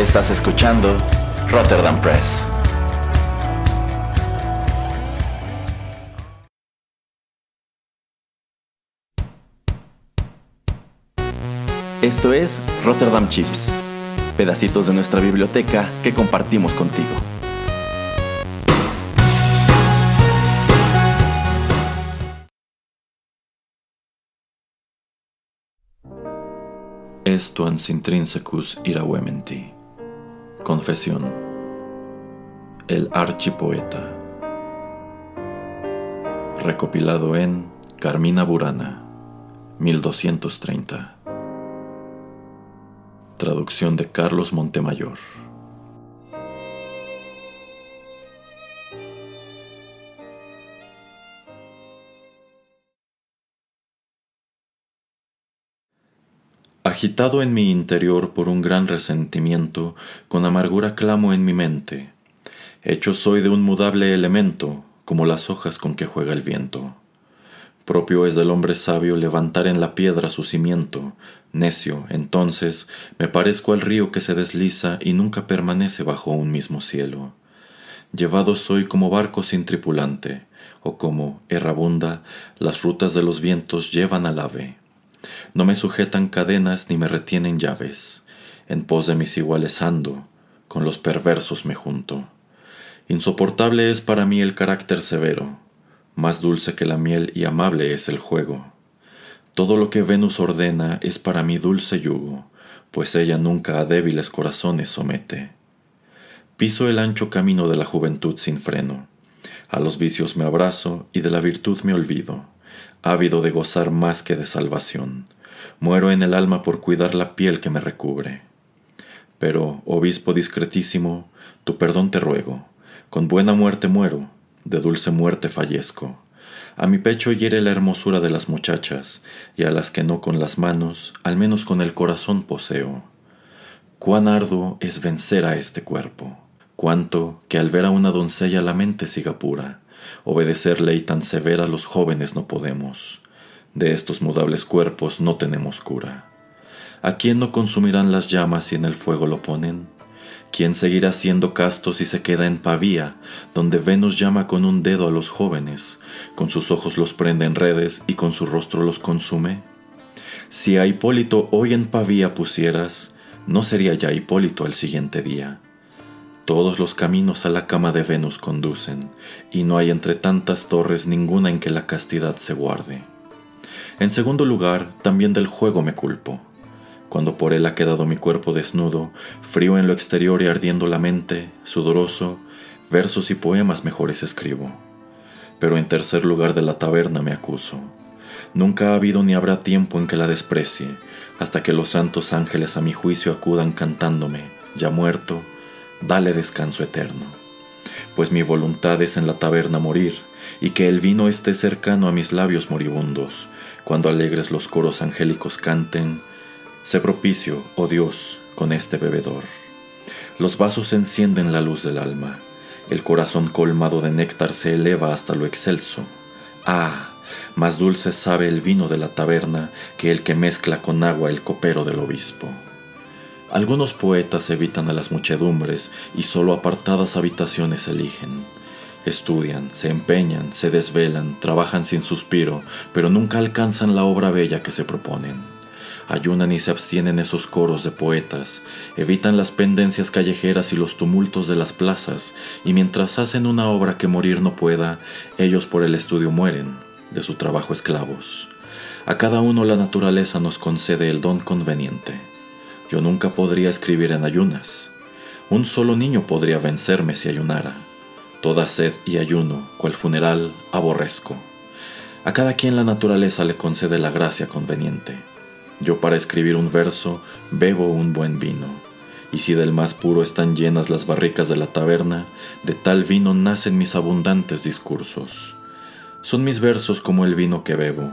Estás escuchando Rotterdam Press. Esto es Rotterdam Chips, pedacitos de nuestra biblioteca que compartimos contigo. Esto ans intrinsecus irawementi. Confesión. El archipoeta. Recopilado en Carmina Burana, 1230. Traducción de Carlos Montemayor. Agitado en mi interior por un gran resentimiento, con amargura clamo en mi mente. Hecho soy de un mudable elemento, como las hojas con que juega el viento. Propio es del hombre sabio levantar en la piedra su cimiento. Necio, entonces, me parezco al río que se desliza y nunca permanece bajo un mismo cielo. Llevado soy como barco sin tripulante, o como, errabunda, las rutas de los vientos llevan al ave. No me sujetan cadenas ni me retienen llaves. En pos de mis iguales ando, con los perversos me junto. Insoportable es para mí el carácter severo, más dulce que la miel y amable es el juego. Todo lo que Venus ordena es para mí dulce yugo, pues ella nunca a débiles corazones somete. Piso el ancho camino de la juventud sin freno. A los vicios me abrazo y de la virtud me olvido, ávido de gozar más que de salvación. Muero en el alma por cuidar la piel que me recubre. Pero, obispo discretísimo, tu perdón te ruego. Con buena muerte muero, de dulce muerte fallezco. A mi pecho hiere la hermosura de las muchachas, y a las que no con las manos, al menos con el corazón poseo. Cuán arduo es vencer a este cuerpo, cuánto que al ver a una doncella la mente siga pura, obedecer ley tan severa los jóvenes no podemos. De estos mudables cuerpos no tenemos cura. ¿A quién no consumirán las llamas si en el fuego lo ponen? ¿Quién seguirá siendo casto si se queda en Pavía, donde Venus llama con un dedo a los jóvenes, con sus ojos los prende en redes y con su rostro los consume? Si a Hipólito hoy en Pavía pusieras, no sería ya Hipólito el siguiente día. Todos los caminos a la cama de Venus conducen, y no hay entre tantas torres ninguna en que la castidad se guarde. En segundo lugar, también del juego me culpo cuando por él ha quedado mi cuerpo desnudo, frío en lo exterior y ardiendo la mente, sudoroso, versos y poemas mejores escribo. Pero en tercer lugar de la taberna me acuso. Nunca ha habido ni habrá tiempo en que la desprecie, hasta que los santos ángeles a mi juicio acudan cantándome, ya muerto, dale descanso eterno. Pues mi voluntad es en la taberna morir, y que el vino esté cercano a mis labios moribundos, cuando alegres los coros angélicos canten, Sé propicio, oh Dios, con este bebedor. Los vasos encienden la luz del alma, el corazón colmado de néctar se eleva hasta lo excelso. Ah, más dulce sabe el vino de la taberna que el que mezcla con agua el copero del obispo. Algunos poetas evitan a las muchedumbres y solo apartadas habitaciones eligen. Estudian, se empeñan, se desvelan, trabajan sin suspiro, pero nunca alcanzan la obra bella que se proponen ayunan y se abstienen esos coros de poetas, evitan las pendencias callejeras y los tumultos de las plazas, y mientras hacen una obra que morir no pueda, ellos por el estudio mueren, de su trabajo esclavos. A cada uno la naturaleza nos concede el don conveniente. Yo nunca podría escribir en ayunas. Un solo niño podría vencerme si ayunara. Toda sed y ayuno, cual funeral, aborrezco. A cada quien la naturaleza le concede la gracia conveniente. Yo para escribir un verso bebo un buen vino, y si del más puro están llenas las barricas de la taberna, de tal vino nacen mis abundantes discursos. Son mis versos como el vino que bebo,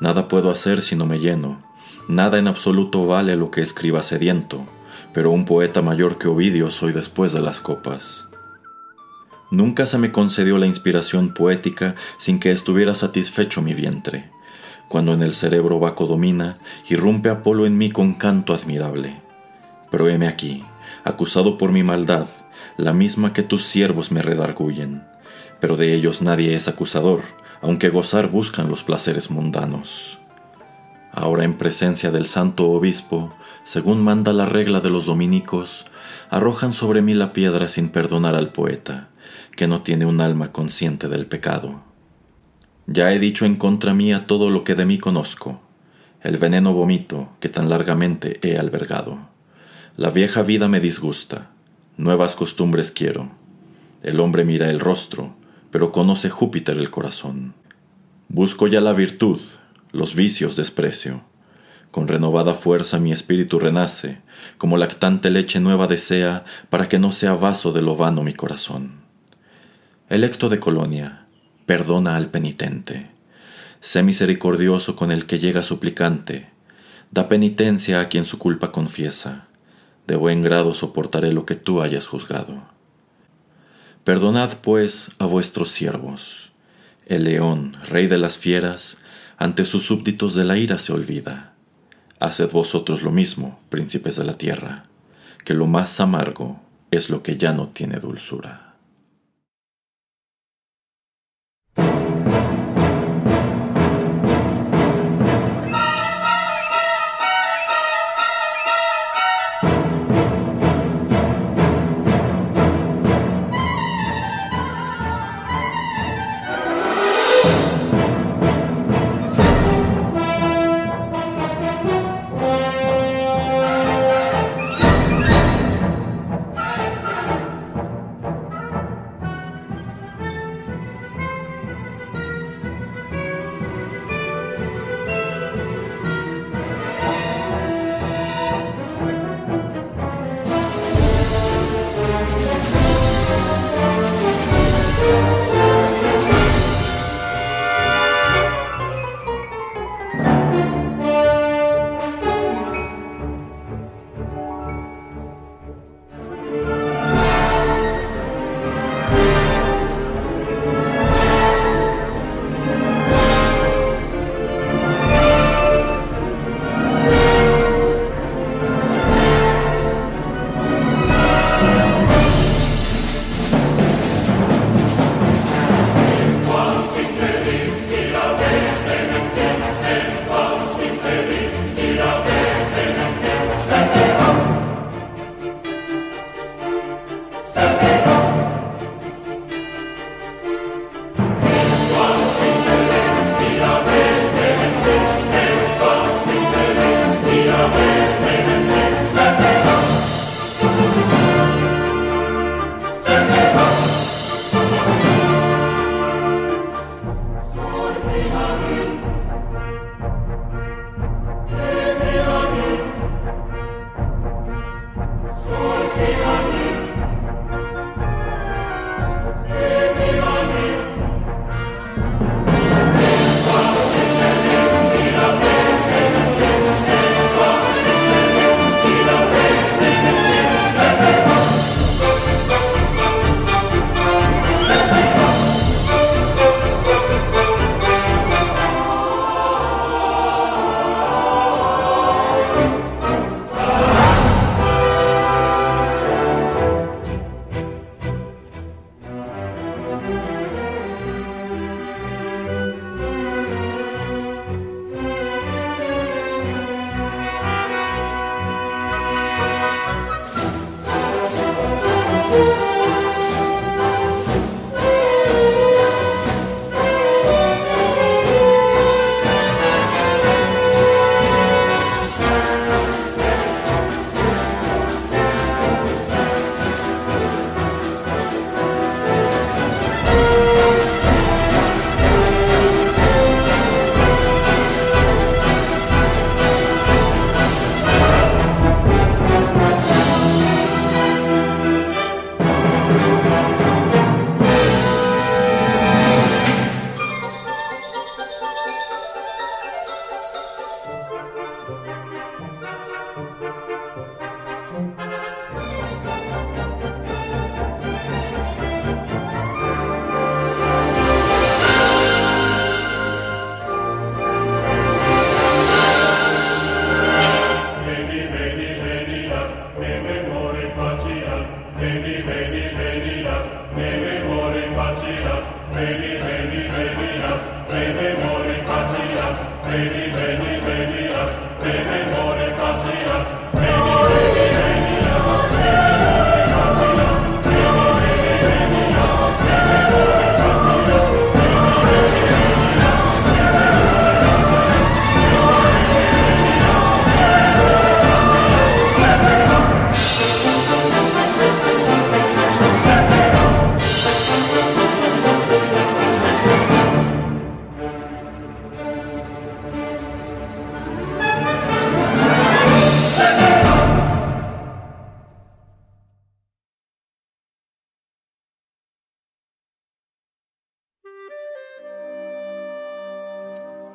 nada puedo hacer si no me lleno, nada en absoluto vale lo que escriba sediento, pero un poeta mayor que Ovidio soy después de las copas. Nunca se me concedió la inspiración poética sin que estuviera satisfecho mi vientre cuando en el cerebro vaco domina, irrumpe Apolo en mí con canto admirable. Pero heme aquí, acusado por mi maldad, la misma que tus siervos me redarguyen. Pero de ellos nadie es acusador, aunque gozar buscan los placeres mundanos. Ahora en presencia del santo obispo, según manda la regla de los dominicos, arrojan sobre mí la piedra sin perdonar al poeta, que no tiene un alma consciente del pecado. Ya he dicho en contra mía todo lo que de mí conozco, el veneno vomito que tan largamente he albergado. La vieja vida me disgusta, nuevas costumbres quiero. El hombre mira el rostro, pero conoce Júpiter el corazón. Busco ya la virtud, los vicios desprecio. Con renovada fuerza mi espíritu renace, como lactante leche nueva desea, para que no sea vaso de lo vano mi corazón. Electo de colonia, perdona al penitente. Sé misericordioso con el que llega suplicante. Da penitencia a quien su culpa confiesa. De buen grado soportaré lo que tú hayas juzgado. Perdonad, pues, a vuestros siervos. El león, rey de las fieras, ante sus súbditos de la ira se olvida. Haced vosotros lo mismo, príncipes de la tierra, que lo más amargo es lo que ya no tiene dulzura. Amen.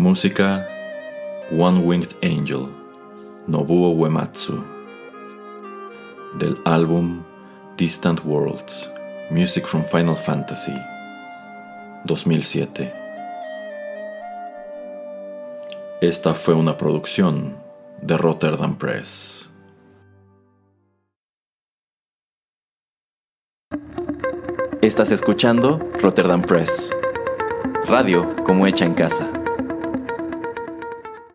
Música One Winged Angel, Nobuo Uematsu. Del álbum Distant Worlds, Music from Final Fantasy, 2007. Esta fue una producción de Rotterdam Press. Estás escuchando Rotterdam Press. Radio como hecha en casa.